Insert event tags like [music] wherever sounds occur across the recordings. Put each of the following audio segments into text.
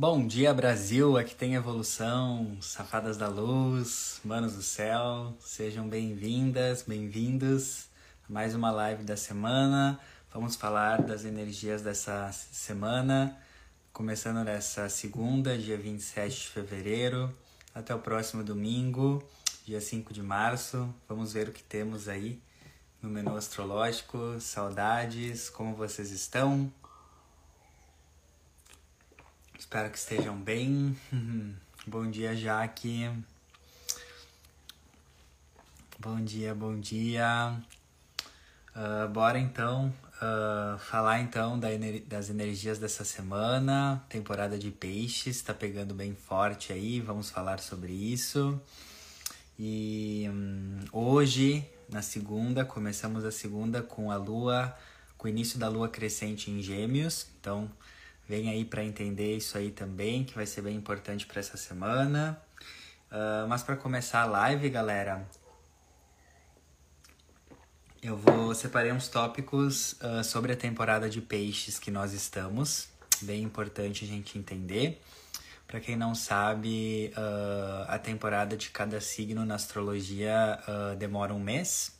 Bom dia, Brasil! Aqui tem evolução, safadas da luz, manos do céu, sejam bem-vindas, bem-vindos a mais uma live da semana. Vamos falar das energias dessa semana, começando nessa segunda, dia 27 de fevereiro, até o próximo domingo, dia 5 de março. Vamos ver o que temos aí no menu astrológico. Saudades, como vocês estão? Espero que estejam bem. [laughs] bom dia, Jaque. Bom dia, bom dia. Uh, bora então uh, falar então da ener das energias dessa semana. Temporada de peixes está pegando bem forte aí. Vamos falar sobre isso. E um, hoje, na segunda, começamos a segunda com a lua, com o início da lua crescente em Gêmeos. Então, Vem aí para entender isso aí também, que vai ser bem importante para essa semana. Uh, mas para começar a live, galera, eu vou separei uns tópicos uh, sobre a temporada de peixes que nós estamos. Bem importante a gente entender. Para quem não sabe, uh, a temporada de cada signo na astrologia demora um mês.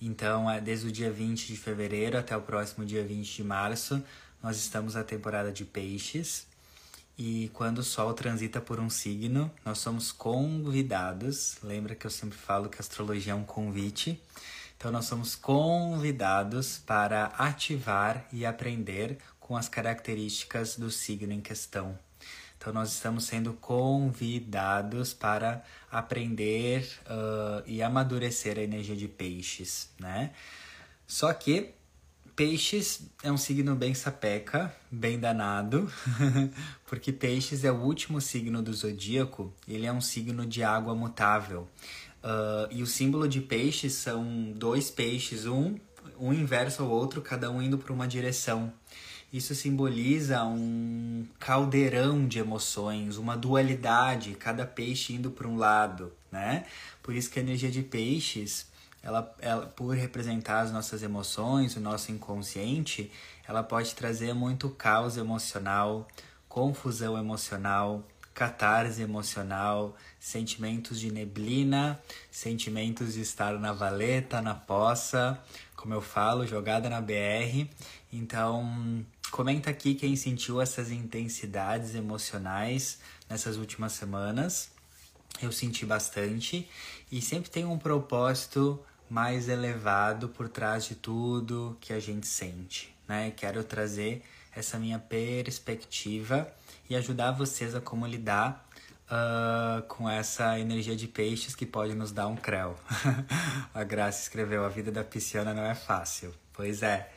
Então, é desde o dia 20 de fevereiro até o próximo dia 20 de março, nós estamos na temporada de peixes e quando o Sol transita por um signo, nós somos convidados. Lembra que eu sempre falo que astrologia é um convite? Então, nós somos convidados para ativar e aprender com as características do signo em questão. Então, nós estamos sendo convidados para aprender uh, e amadurecer a energia de peixes, né? Só que Peixes é um signo bem sapeca, bem danado, [laughs] porque Peixes é o último signo do zodíaco, ele é um signo de água mutável. Uh, e o símbolo de peixes são dois peixes, um, um inverso ao outro, cada um indo para uma direção. Isso simboliza um caldeirão de emoções, uma dualidade, cada peixe indo para um lado, né? Por isso que a energia de peixes ela, ela, por representar as nossas emoções, o nosso inconsciente, ela pode trazer muito caos emocional, confusão emocional, catarse emocional, sentimentos de neblina, sentimentos de estar na valeta, na poça, como eu falo, jogada na BR. Então, comenta aqui quem sentiu essas intensidades emocionais nessas últimas semanas. Eu senti bastante e sempre tem um propósito mais elevado por trás de tudo que a gente sente, né? Quero trazer essa minha perspectiva e ajudar vocês a como lidar uh, com essa energia de peixes que pode nos dar um creu. [laughs] a Graça escreveu: A vida da pisciana não é fácil. Pois é.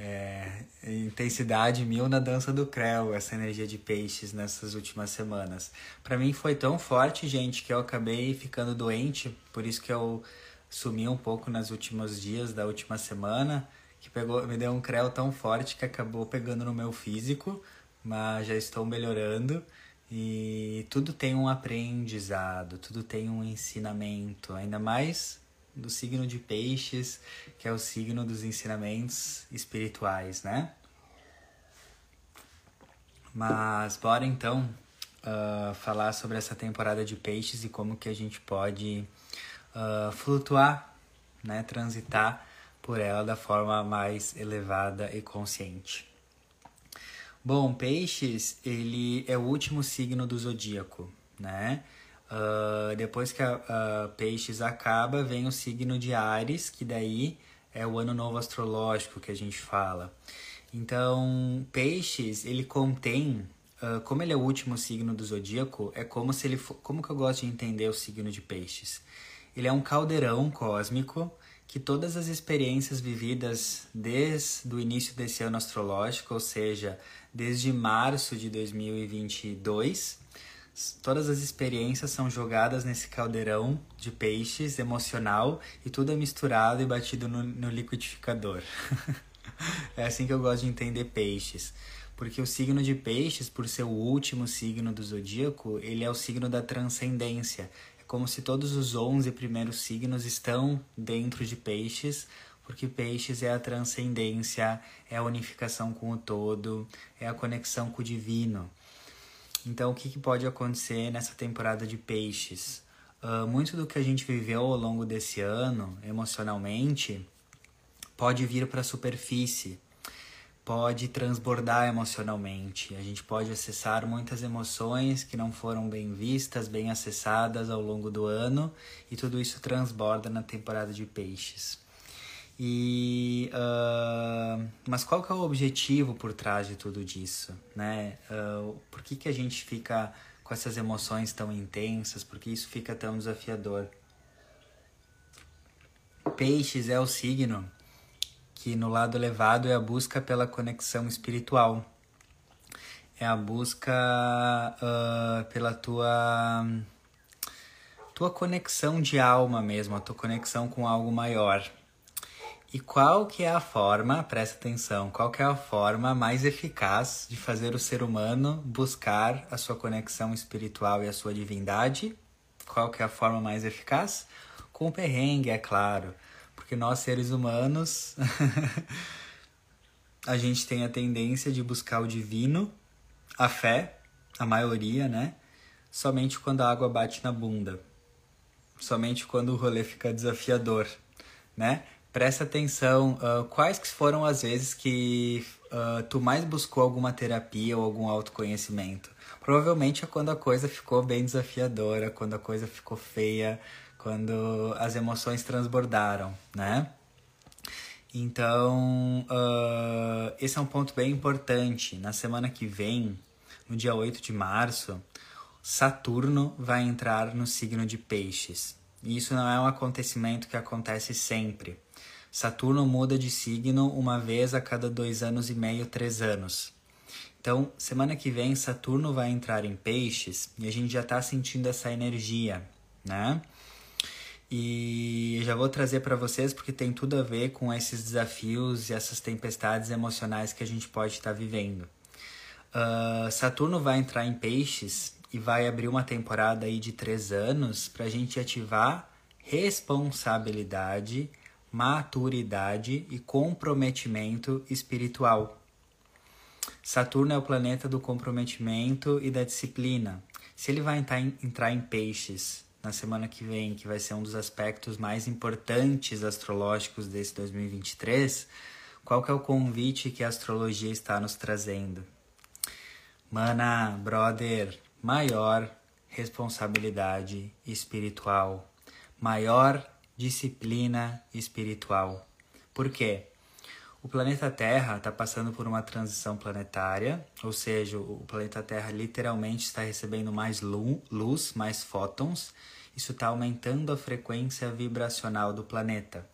É, intensidade mil na dança do creu, essa energia de peixes nessas últimas semanas. Para mim foi tão forte, gente, que eu acabei ficando doente, por isso que eu sumi um pouco nos últimos dias da última semana, que pegou, me deu um creu tão forte que acabou pegando no meu físico, mas já estou melhorando e tudo tem um aprendizado, tudo tem um ensinamento, ainda mais do signo de peixes, que é o signo dos ensinamentos espirituais, né? Mas bora então uh, falar sobre essa temporada de peixes e como que a gente pode uh, flutuar, né, transitar por ela da forma mais elevada e consciente. Bom, peixes, ele é o último signo do zodíaco, né? Uh, depois que a, a peixes acaba, vem o signo de Ares, que daí é o ano novo astrológico que a gente fala. Então, peixes, ele contém, uh, como ele é o último signo do zodíaco, é como se ele for, como que eu gosto de entender o signo de peixes? Ele é um caldeirão cósmico que todas as experiências vividas desde o início desse ano astrológico, ou seja, desde março de 2022, todas as experiências são jogadas nesse caldeirão de peixes emocional e tudo é misturado e batido no, no liquidificador. [laughs] é assim que eu gosto de entender peixes. Porque o signo de peixes, por ser o último signo do zodíaco, ele é o signo da transcendência como se todos os 11 primeiros signos estão dentro de peixes, porque peixes é a transcendência, é a unificação com o todo, é a conexão com o divino. Então, o que, que pode acontecer nessa temporada de peixes? Uh, muito do que a gente viveu ao longo desse ano, emocionalmente, pode vir para a superfície, pode transbordar emocionalmente. A gente pode acessar muitas emoções que não foram bem vistas, bem acessadas ao longo do ano, e tudo isso transborda na temporada de peixes. E, uh, mas qual que é o objetivo por trás de tudo disso, né? Uh, por que, que a gente fica com essas emoções tão intensas? Por que isso fica tão desafiador? Peixes é o signo que no lado elevado é a busca pela conexão espiritual. É a busca uh, pela tua tua conexão de alma mesmo, a tua conexão com algo maior. E qual que é a forma, presta atenção, qual que é a forma mais eficaz de fazer o ser humano buscar a sua conexão espiritual e a sua divindade? Qual que é a forma mais eficaz? Com o perrengue, é claro. Porque nós seres humanos [laughs] a gente tem a tendência de buscar o divino, a fé, a maioria, né? Somente quando a água bate na bunda. Somente quando o rolê fica desafiador, né? presta atenção uh, quais que foram as vezes que uh, tu mais buscou alguma terapia ou algum autoconhecimento. Provavelmente é quando a coisa ficou bem desafiadora, quando a coisa ficou feia, quando as emoções transbordaram, né? Então, uh, esse é um ponto bem importante. Na semana que vem, no dia 8 de março, Saturno vai entrar no signo de Peixes. E isso não é um acontecimento que acontece sempre. Saturno muda de signo uma vez a cada dois anos e meio, três anos. Então, semana que vem, Saturno vai entrar em Peixes e a gente já está sentindo essa energia, né? E já vou trazer para vocês porque tem tudo a ver com esses desafios e essas tempestades emocionais que a gente pode estar tá vivendo. Uh, Saturno vai entrar em Peixes e vai abrir uma temporada aí de três anos para a gente ativar responsabilidade maturidade e comprometimento espiritual. Saturno é o planeta do comprometimento e da disciplina. Se ele vai entrar em peixes na semana que vem, que vai ser um dos aspectos mais importantes astrológicos desse 2023, qual que é o convite que a astrologia está nos trazendo? Mana, brother, maior responsabilidade espiritual, maior disciplina espiritual. Por quê? O planeta Terra está passando por uma transição planetária, ou seja, o planeta Terra literalmente está recebendo mais luz, mais fótons. Isso está aumentando a frequência vibracional do planeta.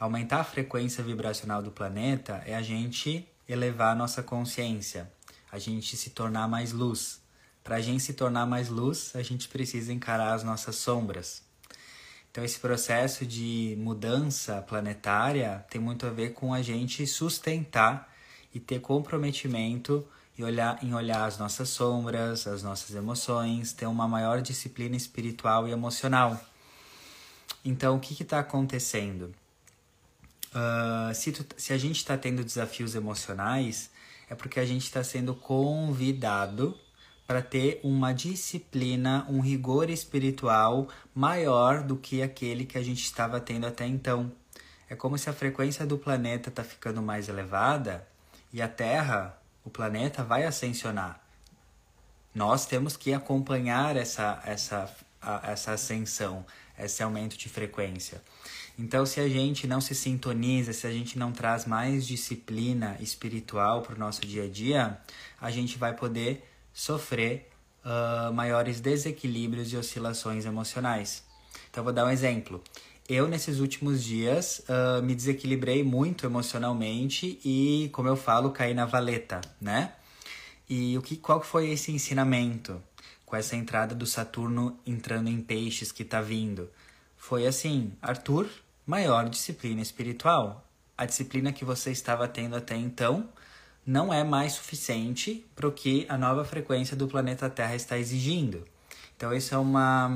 Aumentar a frequência vibracional do planeta é a gente elevar a nossa consciência, a gente se tornar mais luz. Para a gente se tornar mais luz, a gente precisa encarar as nossas sombras. Então, esse processo de mudança planetária tem muito a ver com a gente sustentar e ter comprometimento e olhar, em olhar as nossas sombras, as nossas emoções, ter uma maior disciplina espiritual e emocional. Então, o que está acontecendo? Uh, se, tu, se a gente está tendo desafios emocionais, é porque a gente está sendo convidado para ter uma disciplina, um rigor espiritual maior do que aquele que a gente estava tendo até então. É como se a frequência do planeta está ficando mais elevada e a Terra, o planeta, vai ascensionar. Nós temos que acompanhar essa, essa, essa ascensão, esse aumento de frequência. Então, se a gente não se sintoniza, se a gente não traz mais disciplina espiritual para o nosso dia a dia, a gente vai poder sofrer uh, maiores desequilíbrios e oscilações emocionais. Então, vou dar um exemplo. Eu, nesses últimos dias, uh, me desequilibrei muito emocionalmente e, como eu falo, caí na valeta, né? E o que, qual foi esse ensinamento com essa entrada do Saturno entrando em peixes que está vindo? Foi assim, Arthur, maior disciplina espiritual. A disciplina que você estava tendo até então não é mais suficiente para o que a nova frequência do planeta Terra está exigindo. Então isso é uma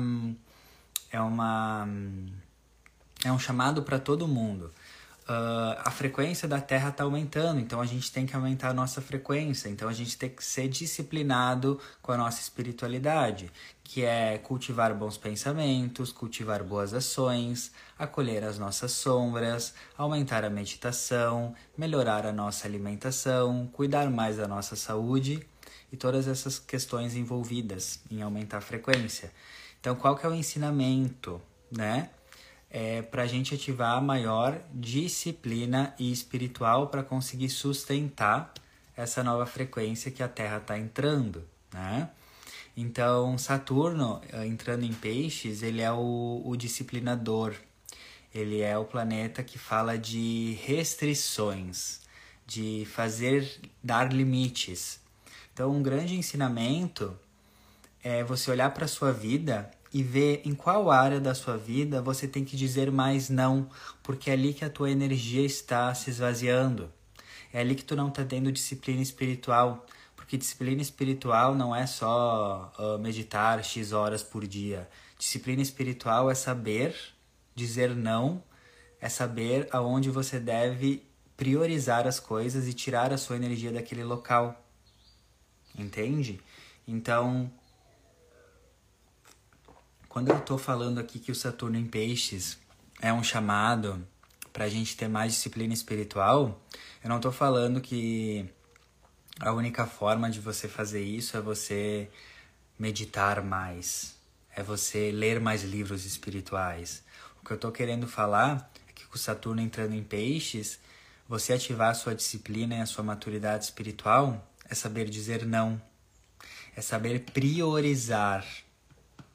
é uma é um chamado para todo mundo. Uh, a frequência da Terra está aumentando, então a gente tem que aumentar a nossa frequência, então a gente tem que ser disciplinado com a nossa espiritualidade, que é cultivar bons pensamentos, cultivar boas ações, acolher as nossas sombras, aumentar a meditação, melhorar a nossa alimentação, cuidar mais da nossa saúde e todas essas questões envolvidas em aumentar a frequência. Então, qual que é o ensinamento, né? É, para a gente ativar maior disciplina e espiritual para conseguir sustentar essa nova frequência que a Terra está entrando, né? Então, Saturno, eh, entrando em peixes, ele é o, o disciplinador, ele é o planeta que fala de restrições, de fazer, dar limites. Então, um grande ensinamento é você olhar para a sua vida e ver em qual área da sua vida você tem que dizer mais não, porque é ali que a tua energia está se esvaziando. É ali que tu não está tendo disciplina espiritual, porque disciplina espiritual não é só uh, meditar X horas por dia. Disciplina espiritual é saber dizer não, é saber aonde você deve priorizar as coisas e tirar a sua energia daquele local. Entende? Então, quando eu estou falando aqui que o Saturno em Peixes é um chamado para a gente ter mais disciplina espiritual, eu não estou falando que a única forma de você fazer isso é você meditar mais, é você ler mais livros espirituais. O que eu estou querendo falar é que com o Saturno entrando em Peixes, você ativar a sua disciplina e a sua maturidade espiritual é saber dizer não, é saber priorizar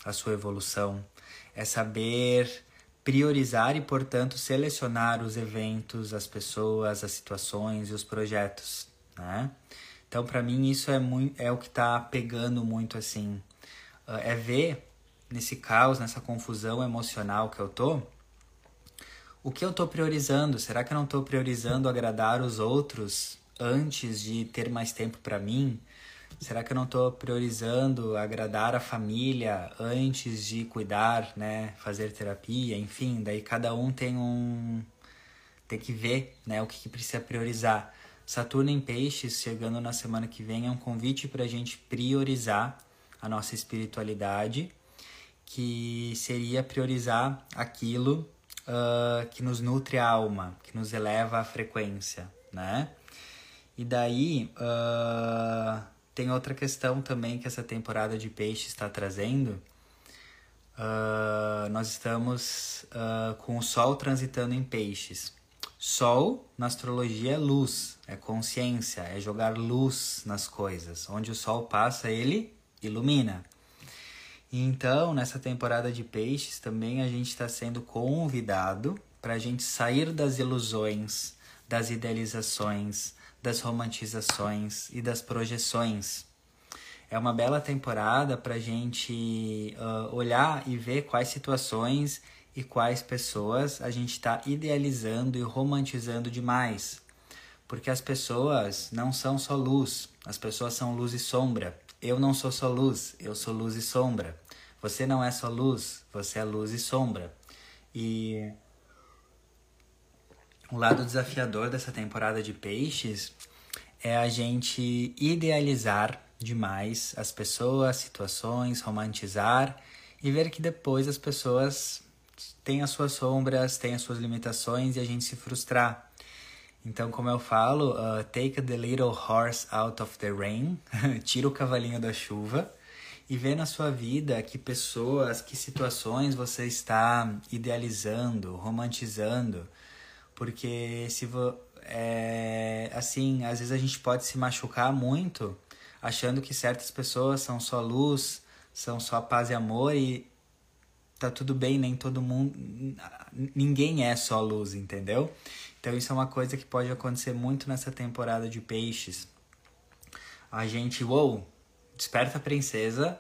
a sua evolução, é saber priorizar e, portanto, selecionar os eventos, as pessoas, as situações e os projetos, né? Então, para mim, isso é, muito, é o que está pegando muito, assim. É ver nesse caos, nessa confusão emocional que eu tô, o que eu tô priorizando? Será que eu não tô priorizando agradar os outros antes de ter mais tempo para mim? Será que eu não estou priorizando agradar a família antes de cuidar, né, fazer terapia, enfim, daí cada um tem um tem que ver, né, o que, que precisa priorizar. Saturno em Peixes chegando na semana que vem é um convite para a gente priorizar a nossa espiritualidade, que seria priorizar aquilo uh, que nos nutre a alma, que nos eleva a frequência, né? E daí uh, tem outra questão também que essa temporada de peixe está trazendo. Uh, nós estamos uh, com o Sol transitando em peixes. Sol, na astrologia, é luz, é consciência, é jogar luz nas coisas. Onde o Sol passa, ele ilumina. Então, nessa temporada de peixes, também a gente está sendo convidado para a gente sair das ilusões, das idealizações, das romantizações e das projeções. É uma bela temporada para a gente uh, olhar e ver quais situações e quais pessoas a gente está idealizando e romantizando demais. Porque as pessoas não são só luz, as pessoas são luz e sombra. Eu não sou só luz, eu sou luz e sombra. Você não é só luz, você é luz e sombra. E o lado desafiador dessa temporada de peixes é a gente idealizar demais as pessoas, situações, romantizar e ver que depois as pessoas têm as suas sombras, têm as suas limitações e a gente se frustrar. Então, como eu falo, uh, take the little horse out of the rain, [laughs] tira o cavalinho da chuva e vê na sua vida que pessoas, que situações você está idealizando, romantizando, porque se vo, é, assim, às vezes a gente pode se machucar muito achando que certas pessoas são só luz, são só paz e amor e tá tudo bem, nem todo mundo, ninguém é só luz, entendeu? Então isso é uma coisa que pode acontecer muito nessa temporada de peixes. A gente, uou, desperta a princesa,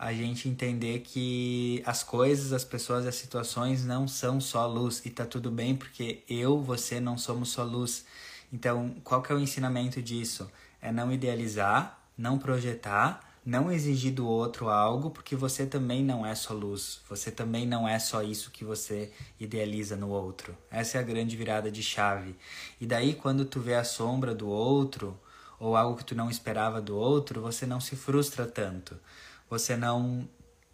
a gente entender que as coisas, as pessoas, as situações não são só luz e tá tudo bem porque eu, você não somos só luz. Então, qual que é o ensinamento disso? É não idealizar, não projetar, não exigir do outro algo, porque você também não é só luz, você também não é só isso que você idealiza no outro. Essa é a grande virada de chave. E daí quando tu vê a sombra do outro ou algo que tu não esperava do outro, você não se frustra tanto. Você não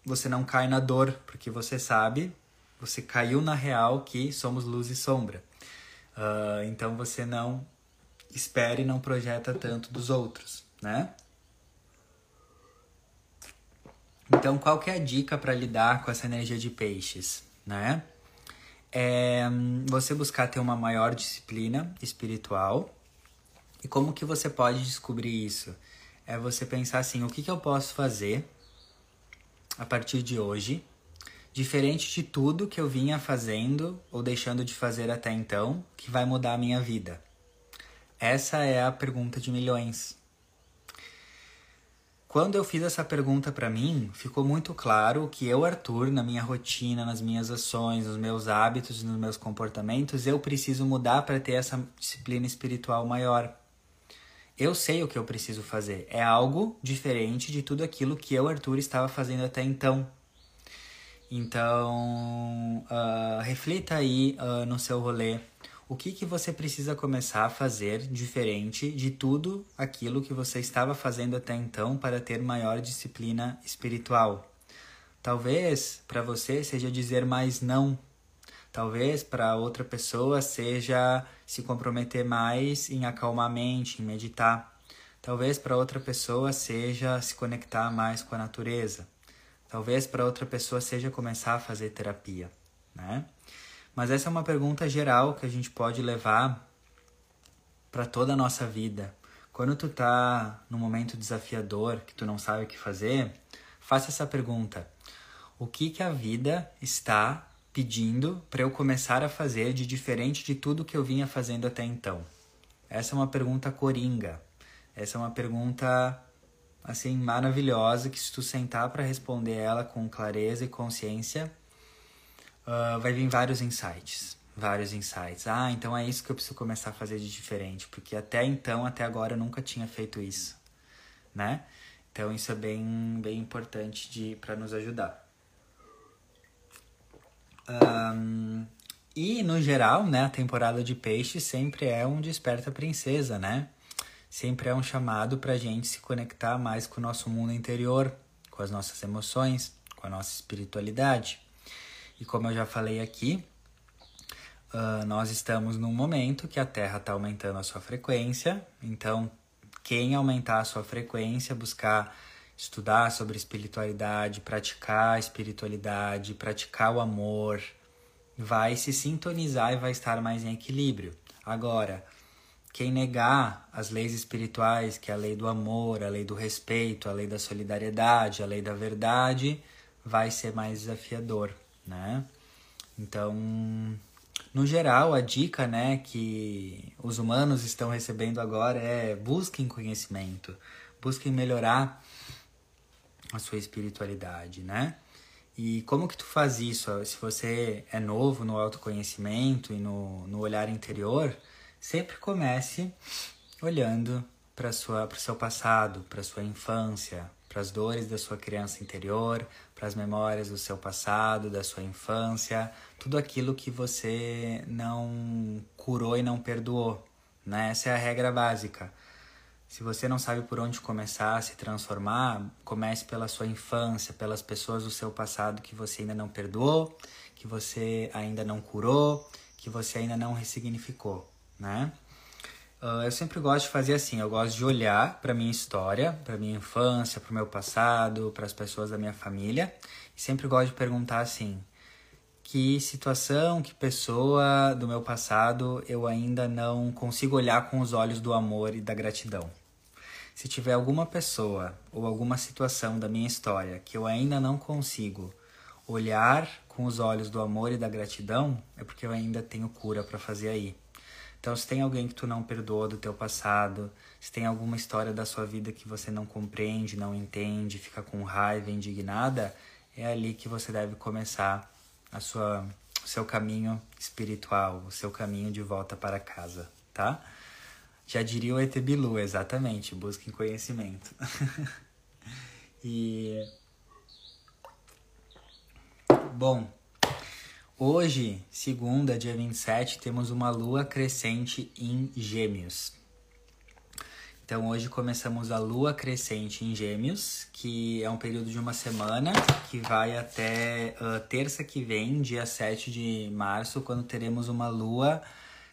você não cai na dor, porque você sabe, você caiu na real que somos luz e sombra. Uh, então você não espera e não projeta tanto dos outros, né? Então, qual que é a dica para lidar com essa energia de peixes, né? É você buscar ter uma maior disciplina espiritual. E como que você pode descobrir isso? É você pensar assim, o que, que eu posso fazer a partir de hoje, diferente de tudo que eu vinha fazendo ou deixando de fazer até então, que vai mudar a minha vida? Essa é a pergunta de milhões. Quando eu fiz essa pergunta para mim, ficou muito claro que eu, Arthur, na minha rotina, nas minhas ações, nos meus hábitos, nos meus comportamentos, eu preciso mudar para ter essa disciplina espiritual maior. Eu sei o que eu preciso fazer. É algo diferente de tudo aquilo que eu, Arthur, estava fazendo até então. Então, uh, reflita aí uh, no seu rolê o que, que você precisa começar a fazer diferente de tudo aquilo que você estava fazendo até então para ter maior disciplina espiritual. Talvez para você seja dizer mais não. Talvez para outra pessoa seja se comprometer mais em acalmar a mente, em meditar. Talvez para outra pessoa seja se conectar mais com a natureza. Talvez para outra pessoa seja começar a fazer terapia, né? Mas essa é uma pergunta geral que a gente pode levar para toda a nossa vida. Quando tu tá num momento desafiador, que tu não sabe o que fazer, faça essa pergunta: o que que a vida está pedindo para eu começar a fazer de diferente de tudo que eu vinha fazendo até então? Essa é uma pergunta coringa. Essa é uma pergunta assim maravilhosa que se tu sentar para responder ela com clareza e consciência, uh, vai vir vários insights. Vários insights. Ah, então é isso que eu preciso começar a fazer de diferente, porque até então, até agora, eu nunca tinha feito isso, né? Então isso é bem, bem importante de para nos ajudar. Um, e no geral, né, a temporada de peixe sempre é um desperta princesa, né? Sempre é um chamado para a gente se conectar mais com o nosso mundo interior, com as nossas emoções, com a nossa espiritualidade. E como eu já falei aqui, uh, nós estamos num momento que a Terra está aumentando a sua frequência, então quem aumentar a sua frequência, buscar estudar sobre espiritualidade, praticar a espiritualidade, praticar o amor, vai se sintonizar e vai estar mais em equilíbrio. Agora, quem negar as leis espirituais, que é a lei do amor, a lei do respeito, a lei da solidariedade, a lei da verdade, vai ser mais desafiador né? Então, no geral, a dica, né, que os humanos estão recebendo agora é busquem conhecimento, busquem melhorar a sua espiritualidade, né? E como que tu faz isso? Se você é novo no autoconhecimento e no, no olhar interior, sempre comece olhando para o seu passado, para sua infância, para as dores da sua criança interior, para as memórias do seu passado, da sua infância, tudo aquilo que você não curou e não perdoou. Né? Essa é a regra básica. Se você não sabe por onde começar a se transformar, comece pela sua infância, pelas pessoas do seu passado que você ainda não perdoou, que você ainda não curou, que você ainda não ressignificou, né? Uh, eu sempre gosto de fazer assim, eu gosto de olhar para minha história, para minha infância, para o meu passado, para as pessoas da minha família, e sempre gosto de perguntar assim: que situação, que pessoa do meu passado eu ainda não consigo olhar com os olhos do amor e da gratidão? Se tiver alguma pessoa ou alguma situação da minha história que eu ainda não consigo olhar com os olhos do amor e da gratidão, é porque eu ainda tenho cura para fazer aí. Então, se tem alguém que tu não perdoa do teu passado, se tem alguma história da sua vida que você não compreende, não entende, fica com raiva, indignada, é ali que você deve começar a sua, o seu caminho espiritual, o seu caminho de volta para casa, tá? Já diria o Etebilu, exatamente, busquem conhecimento. [laughs] E. Bom, hoje, segunda, dia 27, temos uma lua crescente em Gêmeos. Então hoje começamos a lua crescente em Gêmeos, que é um período de uma semana que vai até uh, terça que vem, dia 7 de março, quando teremos uma lua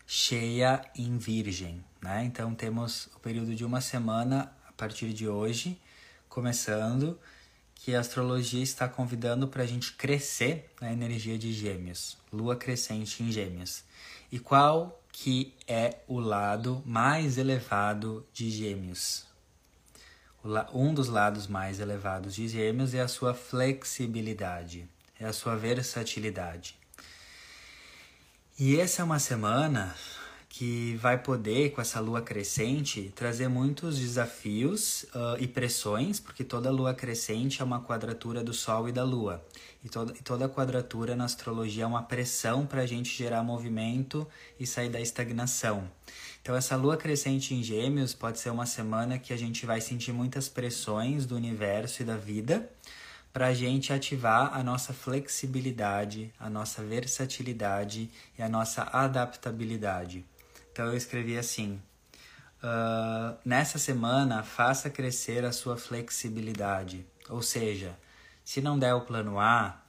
cheia em Virgem, né? Então temos o período de uma semana a partir de hoje, começando, que a astrologia está convidando para a gente crescer na energia de Gêmeos, lua crescente em Gêmeos. E qual que é o lado mais elevado de Gêmeos. Um dos lados mais elevados de Gêmeos é a sua flexibilidade, é a sua versatilidade. E essa é uma semana que vai poder, com essa lua crescente, trazer muitos desafios uh, e pressões, porque toda lua crescente é uma quadratura do Sol e da Lua. E toda, e toda quadratura na astrologia é uma pressão para a gente gerar movimento e sair da estagnação. Então, essa lua crescente em Gêmeos pode ser uma semana que a gente vai sentir muitas pressões do universo e da vida para a gente ativar a nossa flexibilidade, a nossa versatilidade e a nossa adaptabilidade. Então eu escrevi assim: uh, nessa semana faça crescer a sua flexibilidade. Ou seja, se não der o plano A,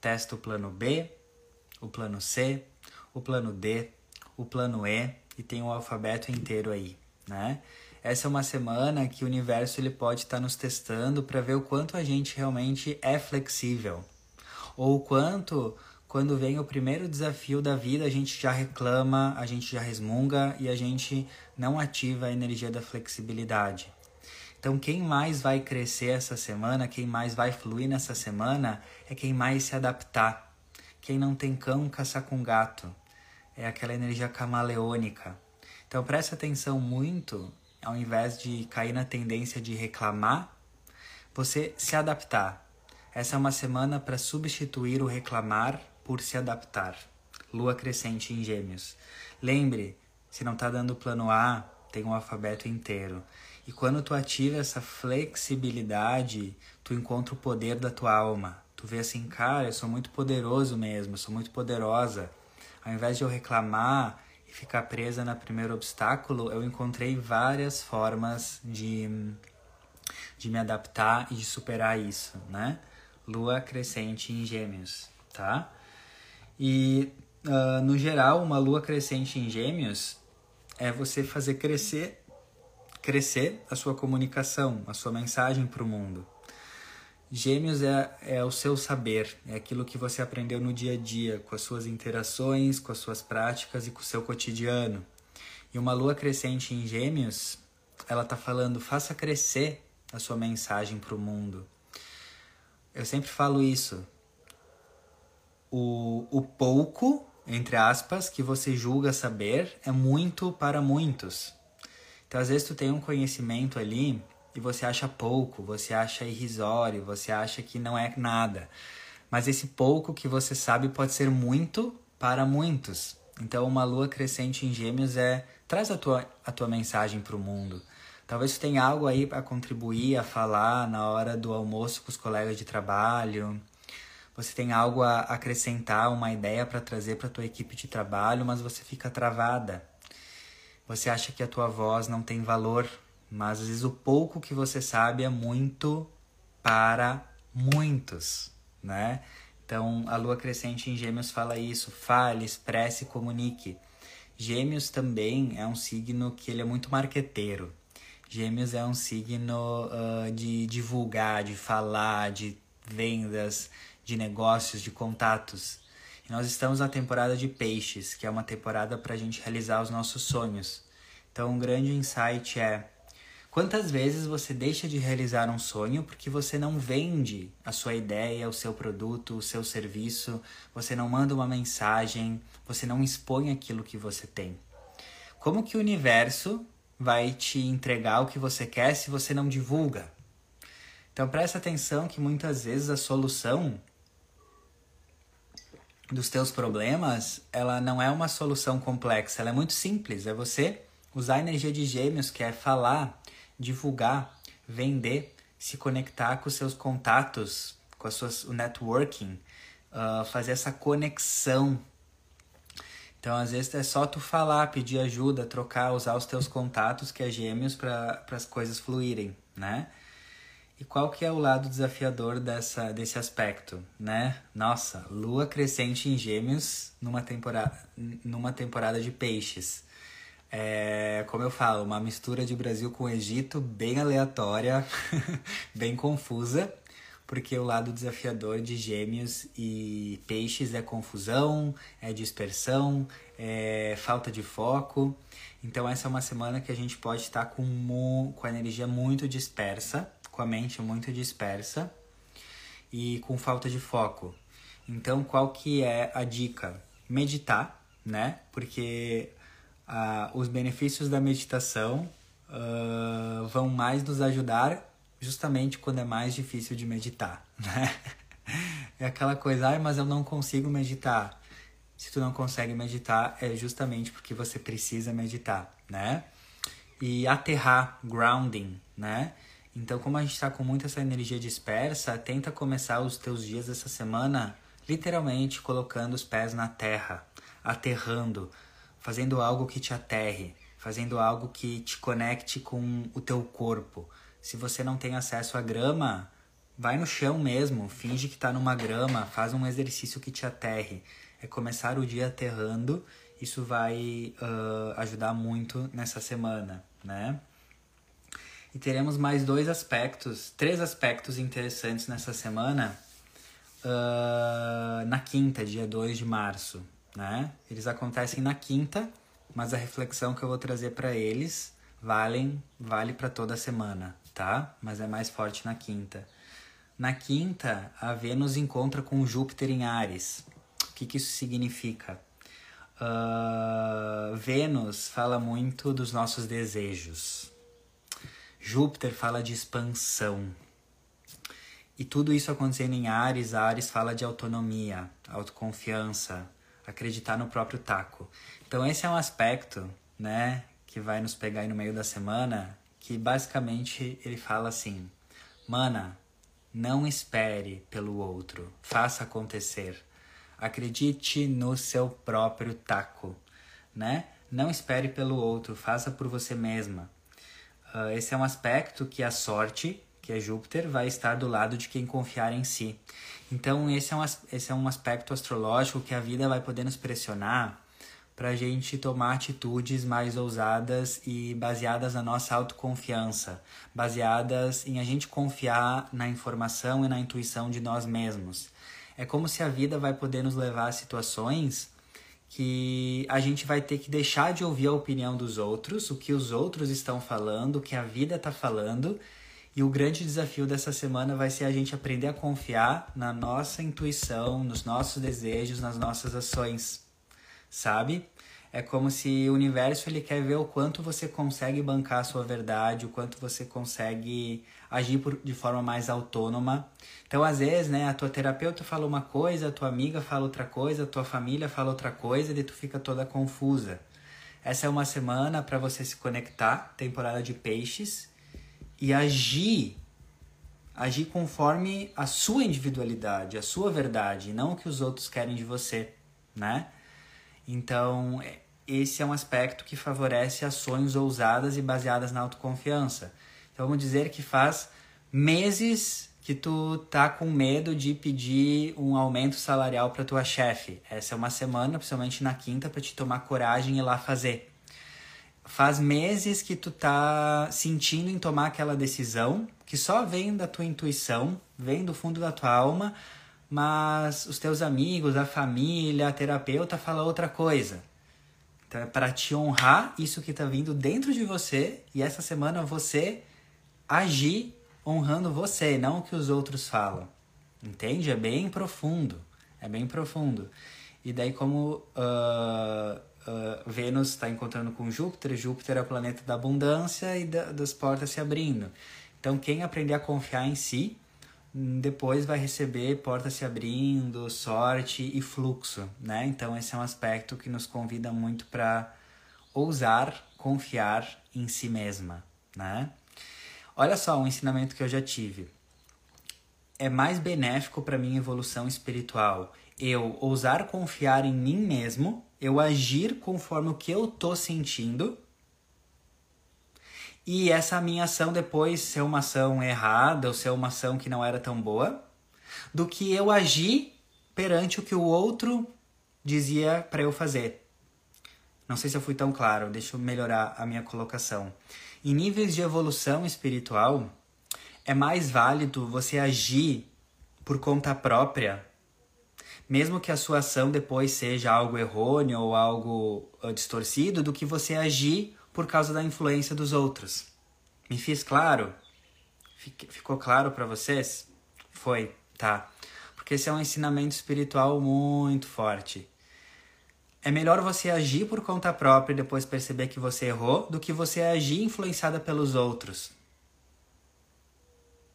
testa o plano B, o plano C, o plano D, o plano E e tem o alfabeto inteiro aí, né? Essa é uma semana que o universo ele pode estar tá nos testando para ver o quanto a gente realmente é flexível ou o quanto quando vem o primeiro desafio da vida, a gente já reclama, a gente já resmunga e a gente não ativa a energia da flexibilidade. Então, quem mais vai crescer essa semana, quem mais vai fluir nessa semana, é quem mais se adaptar. Quem não tem cão, caçar com gato. É aquela energia camaleônica. Então, preste atenção muito, ao invés de cair na tendência de reclamar, você se adaptar. Essa é uma semana para substituir o reclamar por se adaptar. Lua crescente em Gêmeos. Lembre, se não está dando plano A, tem um alfabeto inteiro. E quando tu ativa essa flexibilidade, tu encontra o poder da tua alma. Tu vê assim, cara, eu sou muito poderoso mesmo, eu sou muito poderosa. Ao invés de eu reclamar e ficar presa no primeiro obstáculo, eu encontrei várias formas de, de me adaptar e de superar isso, né? Lua crescente em Gêmeos, tá? E, uh, no geral, uma lua crescente em gêmeos é você fazer crescer crescer a sua comunicação, a sua mensagem para o mundo. Gêmeos é, é o seu saber, é aquilo que você aprendeu no dia a dia, com as suas interações, com as suas práticas e com o seu cotidiano. E uma lua crescente em Gêmeos, ela está falando: faça crescer a sua mensagem para o mundo. Eu sempre falo isso o, o pouco, entre aspas, que você julga saber é muito para muitos. Então, às vezes, tu tem um conhecimento ali e você acha pouco, você acha irrisório, você acha que não é nada. Mas esse pouco que você sabe pode ser muito para muitos. Então, uma lua crescente em Gêmeos é traz a tua, a tua mensagem para o mundo. Talvez tu tenha algo aí para contribuir, a falar na hora do almoço com os colegas de trabalho, você tem algo a acrescentar, uma ideia para trazer para tua equipe de trabalho, mas você fica travada. Você acha que a tua voz não tem valor, mas às vezes o pouco que você sabe é muito para muitos, né? Então, a lua crescente em Gêmeos fala isso: fale, expresse, comunique. Gêmeos também é um signo que ele é muito marqueteiro. Gêmeos é um signo uh, de divulgar, de falar, de vendas, de negócios, de contatos. E nós estamos na temporada de peixes, que é uma temporada para a gente realizar os nossos sonhos. Então, um grande insight é: quantas vezes você deixa de realizar um sonho porque você não vende a sua ideia, o seu produto, o seu serviço, você não manda uma mensagem, você não expõe aquilo que você tem? Como que o universo vai te entregar o que você quer se você não divulga? Então presta atenção que muitas vezes a solução dos teus problemas, ela não é uma solução complexa, ela é muito simples. É você usar a energia de gêmeos, que é falar, divulgar, vender, se conectar com os seus contatos, com as suas, o networking, uh, fazer essa conexão. Então, às vezes é só tu falar, pedir ajuda, trocar, usar os teus contatos, que é gêmeos, para as coisas fluírem, né? E qual que é o lado desafiador dessa, desse aspecto, né? Nossa, lua crescente em gêmeos numa temporada, numa temporada de peixes. É, como eu falo, uma mistura de Brasil com Egito bem aleatória, [laughs] bem confusa, porque o lado desafiador de gêmeos e peixes é confusão, é dispersão, é falta de foco. Então essa é uma semana que a gente pode estar com, com a energia muito dispersa, com a mente muito dispersa e com falta de foco. Então, qual que é a dica? Meditar, né? Porque uh, os benefícios da meditação uh, vão mais nos ajudar justamente quando é mais difícil de meditar, [laughs] né? É aquela coisa, ah, mas eu não consigo meditar. Se tu não consegue meditar, é justamente porque você precisa meditar, né? E aterrar, grounding, né? Então, como a gente está com muita essa energia dispersa, tenta começar os teus dias essa semana literalmente colocando os pés na terra, aterrando, fazendo algo que te aterre, fazendo algo que te conecte com o teu corpo. Se você não tem acesso à grama, vai no chão mesmo, finge que está numa grama, faz um exercício que te aterre. É começar o dia aterrando, isso vai uh, ajudar muito nessa semana, né? E teremos mais dois aspectos, três aspectos interessantes nessa semana, uh, na quinta, dia 2 de março. Né? Eles acontecem na quinta, mas a reflexão que eu vou trazer para eles valem, vale para toda semana, tá? Mas é mais forte na quinta. Na quinta, a Vênus encontra com Júpiter em Ares. O que, que isso significa? Uh, Vênus fala muito dos nossos desejos, Júpiter fala de expansão. E tudo isso acontecendo em Ares, Ares fala de autonomia, autoconfiança, acreditar no próprio taco. Então esse é um aspecto, né, que vai nos pegar aí no meio da semana, que basicamente ele fala assim: "Mana, não espere pelo outro, faça acontecer. Acredite no seu próprio taco, né? Não espere pelo outro, faça por você mesma. Uh, esse é um aspecto que a sorte, que é Júpiter, vai estar do lado de quem confiar em si. Então, esse é um, esse é um aspecto astrológico que a vida vai poder nos pressionar para a gente tomar atitudes mais ousadas e baseadas na nossa autoconfiança, baseadas em a gente confiar na informação e na intuição de nós mesmos. É como se a vida vai poder nos levar a situações que a gente vai ter que deixar de ouvir a opinião dos outros, o que os outros estão falando, o que a vida está falando. E o grande desafio dessa semana vai ser a gente aprender a confiar na nossa intuição, nos nossos desejos, nas nossas ações, sabe? É como se o universo ele quer ver o quanto você consegue bancar a sua verdade, o quanto você consegue agir por, de forma mais autônoma. Então, às vezes, né, a tua terapeuta fala uma coisa, a tua amiga fala outra coisa, a tua família fala outra coisa, e tu fica toda confusa. Essa é uma semana para você se conectar, temporada de peixes, e agir agir conforme a sua individualidade, a sua verdade, não o que os outros querem de você, né? Então, esse é um aspecto que favorece ações ousadas e baseadas na autoconfiança. Então vamos dizer que faz meses que tu tá com medo de pedir um aumento salarial para tua chefe. Essa é uma semana, principalmente na quinta, para te tomar coragem e ir lá fazer. Faz meses que tu tá sentindo em tomar aquela decisão que só vem da tua intuição, vem do fundo da tua alma, mas os teus amigos, a família, a terapeuta fala outra coisa. Então é para te honrar isso que está vindo dentro de você e essa semana você agir honrando você, não o que os outros falam. Entende? É bem profundo. É bem profundo. E daí, como uh, uh, Vênus está encontrando com Júpiter, Júpiter é o planeta da abundância e da, das portas se abrindo. Então, quem aprender a confiar em si, depois vai receber portas se abrindo, sorte e fluxo, né? Então, esse é um aspecto que nos convida muito para ousar confiar em si mesma, né? Olha só um ensinamento que eu já tive. É mais benéfico para minha evolução espiritual eu ousar confiar em mim mesmo, eu agir conforme o que eu tô sentindo, e essa minha ação depois ser uma ação errada ou ser uma ação que não era tão boa, do que eu agir perante o que o outro dizia para eu fazer. Não sei se eu fui tão claro, deixa eu melhorar a minha colocação. Em níveis de evolução espiritual, é mais válido você agir por conta própria, mesmo que a sua ação depois seja algo errôneo ou algo uh, distorcido, do que você agir por causa da influência dos outros. Me fiz claro? Ficou claro para vocês? Foi, tá. Porque esse é um ensinamento espiritual muito forte. É melhor você agir por conta própria e depois perceber que você errou do que você agir influenciada pelos outros.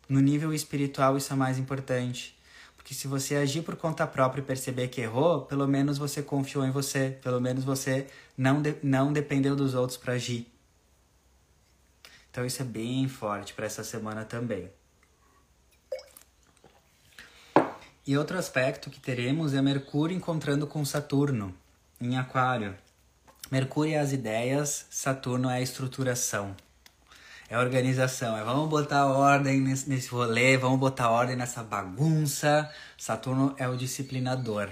No nível espiritual, isso é mais importante. Porque se você agir por conta própria e perceber que errou, pelo menos você confiou em você, pelo menos você não, de, não dependeu dos outros para agir. Então isso é bem forte para essa semana também. E outro aspecto que teremos é Mercúrio encontrando com Saturno em Aquário. Mercúrio é as ideias, Saturno é a estruturação. É organização, é vamos botar ordem nesse, nesse rolê, vamos botar ordem nessa bagunça. Saturno é o disciplinador.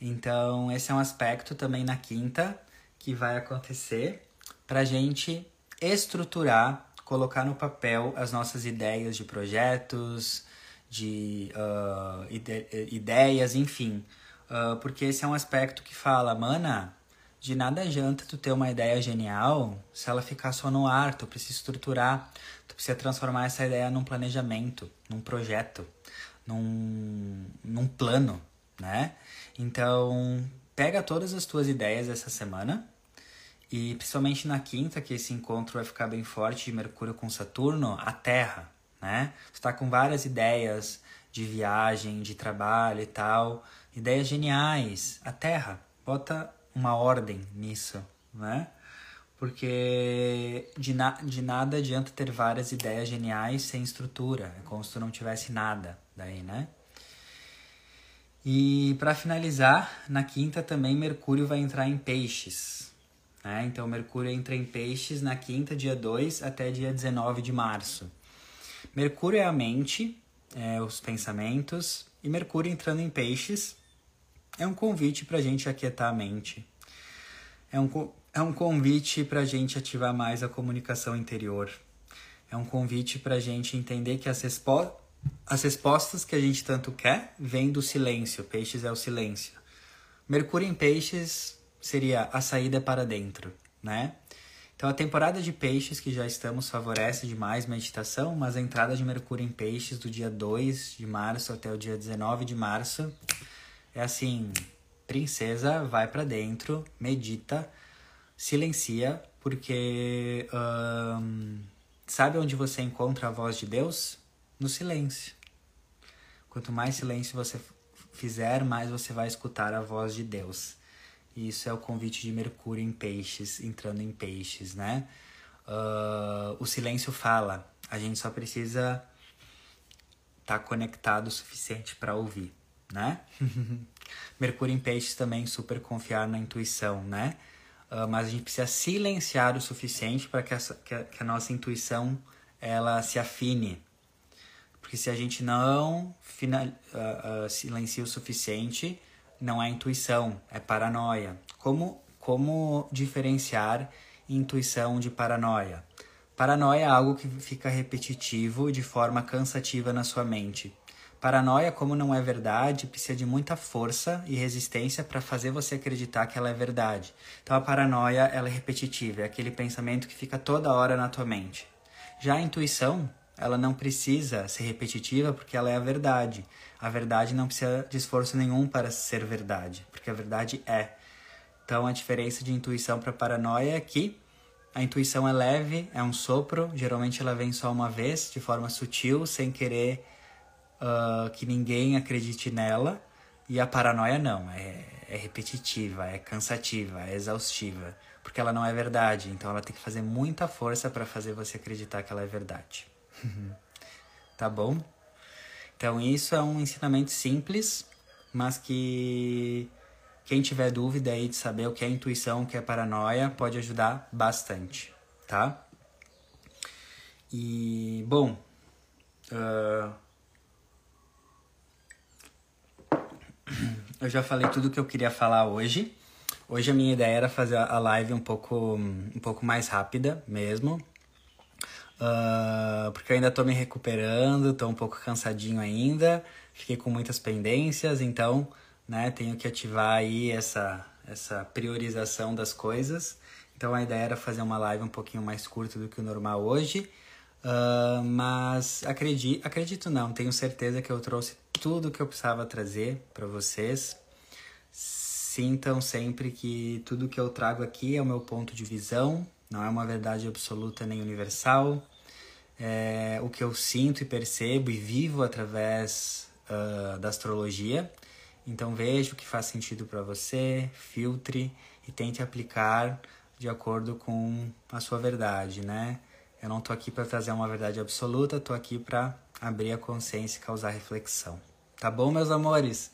Então, esse é um aspecto também na quinta que vai acontecer para gente estruturar, colocar no papel as nossas ideias de projetos, de uh, ide ideias, enfim. Uh, porque esse é um aspecto que fala, mana, de nada adianta tu ter uma ideia genial se ela ficar só no ar, tu precisa estruturar, tu precisa transformar essa ideia num planejamento, num projeto, num, num plano, né? Então, pega todas as tuas ideias essa semana e principalmente na quinta, que esse encontro vai ficar bem forte de Mercúrio com Saturno, a Terra, né? Tu tá com várias ideias de viagem, de trabalho e tal, ideias geniais. A Terra, bota uma ordem nisso, né? Porque de, na, de nada adianta ter várias ideias geniais sem estrutura. É como se tu não tivesse nada daí, né? E para finalizar, na quinta também Mercúrio vai entrar em peixes. Né? Então Mercúrio entra em peixes na quinta, dia 2 até dia 19 de março. Mercúrio é a mente, é, os pensamentos, e Mercúrio entrando em peixes é um convite para a gente aquietar a mente. É um, é um convite para a gente ativar mais a comunicação interior. É um convite para a gente entender que as, respo as respostas que a gente tanto quer vêm do silêncio. Peixes é o silêncio. Mercúrio em peixes seria a saída para dentro, né? Então a temporada de peixes que já estamos favorece demais meditação, mas a entrada de Mercúrio em peixes do dia 2 de março até o dia 19 de março é assim, princesa, vai para dentro, medita, silencia, porque sabe onde você encontra a voz de Deus? No silêncio. Quanto mais silêncio você fizer, mais você vai escutar a voz de Deus. E isso é o convite de Mercúrio em peixes, entrando em peixes, né? Uh, o silêncio fala, a gente só precisa estar tá conectado o suficiente para ouvir, né? [laughs] Mercúrio em peixes também super confiar na intuição, né? Uh, mas a gente precisa silenciar o suficiente para que, que, a, que a nossa intuição ela se afine. Porque se a gente não final, uh, uh, silencia o suficiente, não é intuição, é paranoia. Como, como diferenciar intuição de paranoia? Paranoia é algo que fica repetitivo de forma cansativa na sua mente. Paranoia, como não é verdade, precisa de muita força e resistência para fazer você acreditar que ela é verdade. Então a paranoia ela é repetitiva, é aquele pensamento que fica toda hora na tua mente. Já a intuição, ela não precisa ser repetitiva porque ela é a verdade. A verdade não precisa de esforço nenhum para ser verdade, porque a verdade é. Então a diferença de intuição para paranoia é que a intuição é leve, é um sopro, geralmente ela vem só uma vez, de forma sutil, sem querer uh, que ninguém acredite nela. E a paranoia não, é, é repetitiva, é cansativa, é exaustiva, porque ela não é verdade, então ela tem que fazer muita força para fazer você acreditar que ela é verdade. [laughs] tá bom? Então, isso é um ensinamento simples, mas que quem tiver dúvida aí de saber o que é intuição, o que é paranoia, pode ajudar bastante, tá? E, bom, uh, eu já falei tudo que eu queria falar hoje. Hoje a minha ideia era fazer a live um pouco, um pouco mais rápida mesmo. Uh, porque eu ainda tô me recuperando, tô um pouco cansadinho ainda, fiquei com muitas pendências, então, né, tenho que ativar aí essa, essa priorização das coisas. Então a ideia era fazer uma live um pouquinho mais curta do que o normal hoje. Uh, mas acredito, acredito não, tenho certeza que eu trouxe tudo que eu precisava trazer para vocês. Sintam sempre que tudo que eu trago aqui é o meu ponto de visão, não é uma verdade absoluta nem universal. É o que eu sinto e percebo e vivo através uh, da astrologia. Então veja o que faz sentido para você, filtre e tente aplicar de acordo com a sua verdade, né? Eu não tô aqui para trazer uma verdade absoluta, tô aqui para abrir a consciência e causar reflexão. Tá bom, meus amores?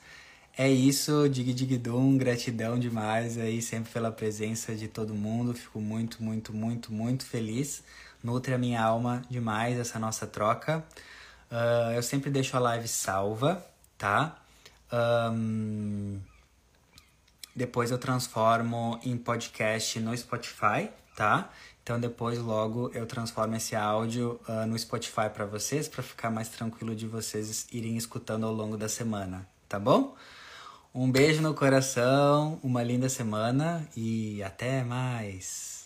É isso, dig dig dum, gratidão demais aí sempre pela presença de todo mundo. Fico muito, muito, muito, muito feliz. Nutre a minha alma demais essa nossa troca. Uh, eu sempre deixo a live salva, tá? Um, depois eu transformo em podcast no Spotify, tá? Então depois logo eu transformo esse áudio uh, no Spotify para vocês, para ficar mais tranquilo de vocês irem escutando ao longo da semana, tá bom? Um beijo no coração, uma linda semana e até mais.